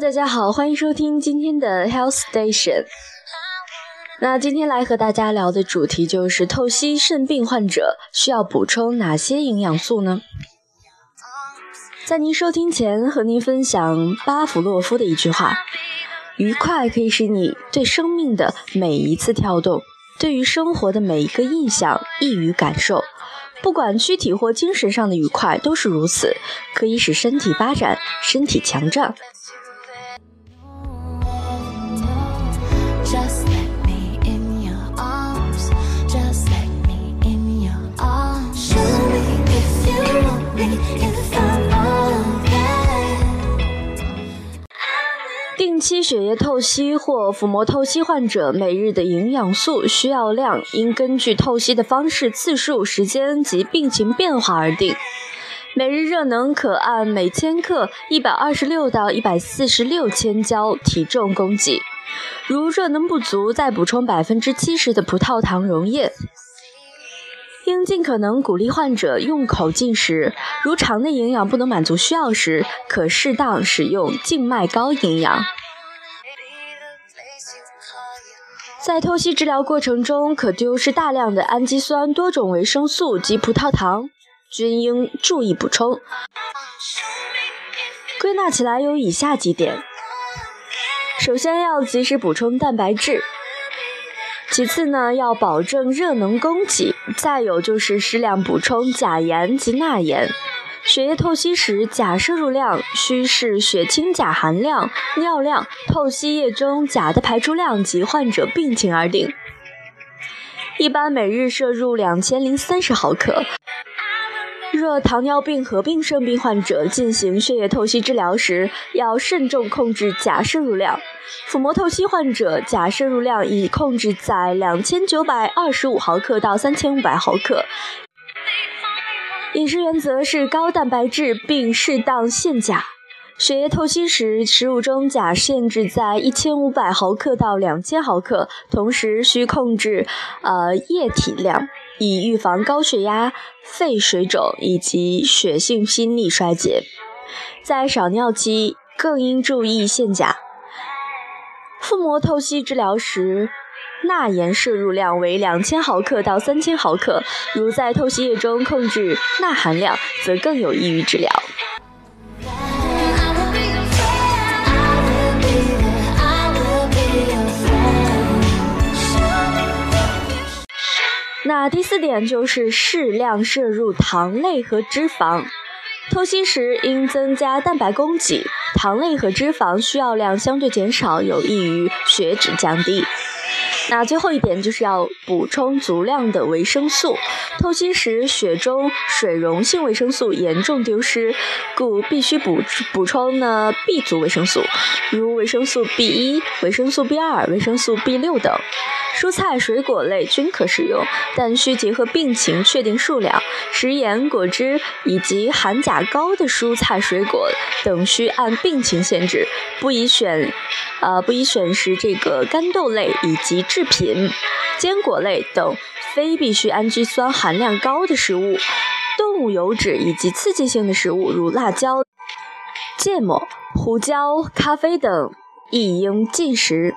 大家好，欢迎收听今天的 Health Station。那今天来和大家聊的主题就是透析肾病患者需要补充哪些营养素呢？在您收听前，和您分享巴甫洛夫的一句话：愉快可以使你对生命的每一次跳动，对于生活的每一个印象易于感受。不管躯体或精神上的愉快都是如此，可以使身体发展，身体强壮。定期血液透析或腹膜透析患者每日的营养素需要量应根据透析的方式、次数、时间及病情变化而定。每日热能可按每千克一百二十六到一百四十六千焦体重供给。如热能不足，再补充百分之七十的葡萄糖溶液。应尽可能鼓励患者用口进食，如肠内营养不能满足需要时，可适当使用静脉高营养。在透析治疗过程中，可丢失大量的氨基酸、多种维生素及葡萄糖，均应注意补充。归纳起来有以下几点：首先要及时补充蛋白质，其次呢要保证热能供给，再有就是适量补充钾盐及钠盐。血液透析时，钾摄入量需视血清钾含量、尿量、透析液中钾的排出量及患者病情而定。一般每日摄入两千零三十毫克。若糖尿病合并肾病患者进行血液透析治疗时，要慎重控制钾摄入量。腹膜透析患者钾摄入量已控制在两千九百二十五毫克到三千五百毫克。饮食原则是高蛋白质，并适当限钾。血液透析时，食物中钾限制在一千五百毫克到两千毫克，同时需控制呃液体量，以预防高血压、肺水肿以及血性心力衰竭。在少尿期，更应注意限钾。腹膜透析治疗时。钠盐摄入量为两千毫克到三千毫克，如在透析液中控制钠含量，则更有益于治疗。第四点就是适量摄入糖类和脂肪，透析时应增加蛋白供给，糖类和脂肪需要量相对减少，有益于血脂降低。那最后一点就是要补充足量的维生素。透析时血中水溶性维生素严重丢失，故必须补补充呢 B 族维生素，如维生素 B 一、维生素 B 二、维生素 B 六等。蔬菜水果类均可食用，但需结合病情确定数量。食盐、果汁以及含钾高的蔬菜水果等需按病情限制，不宜选，呃，不宜选食这个干豆类以及制品、坚果类等非必需氨基酸含量高的食物。动物油脂以及刺激性的食物，如辣椒、芥末、胡椒、咖啡等，亦应禁食。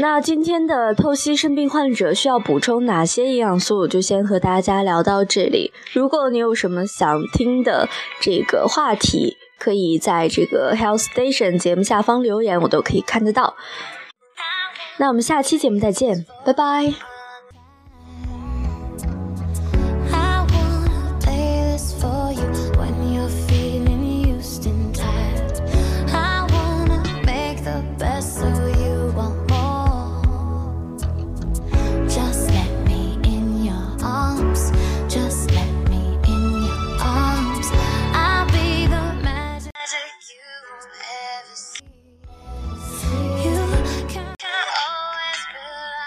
那今天的透析肾病患者需要补充哪些营养素？就先和大家聊到这里。如果你有什么想听的这个话题，可以在这个 Health Station 节目下方留言，我都可以看得到。那我们下期节目再见，拜拜。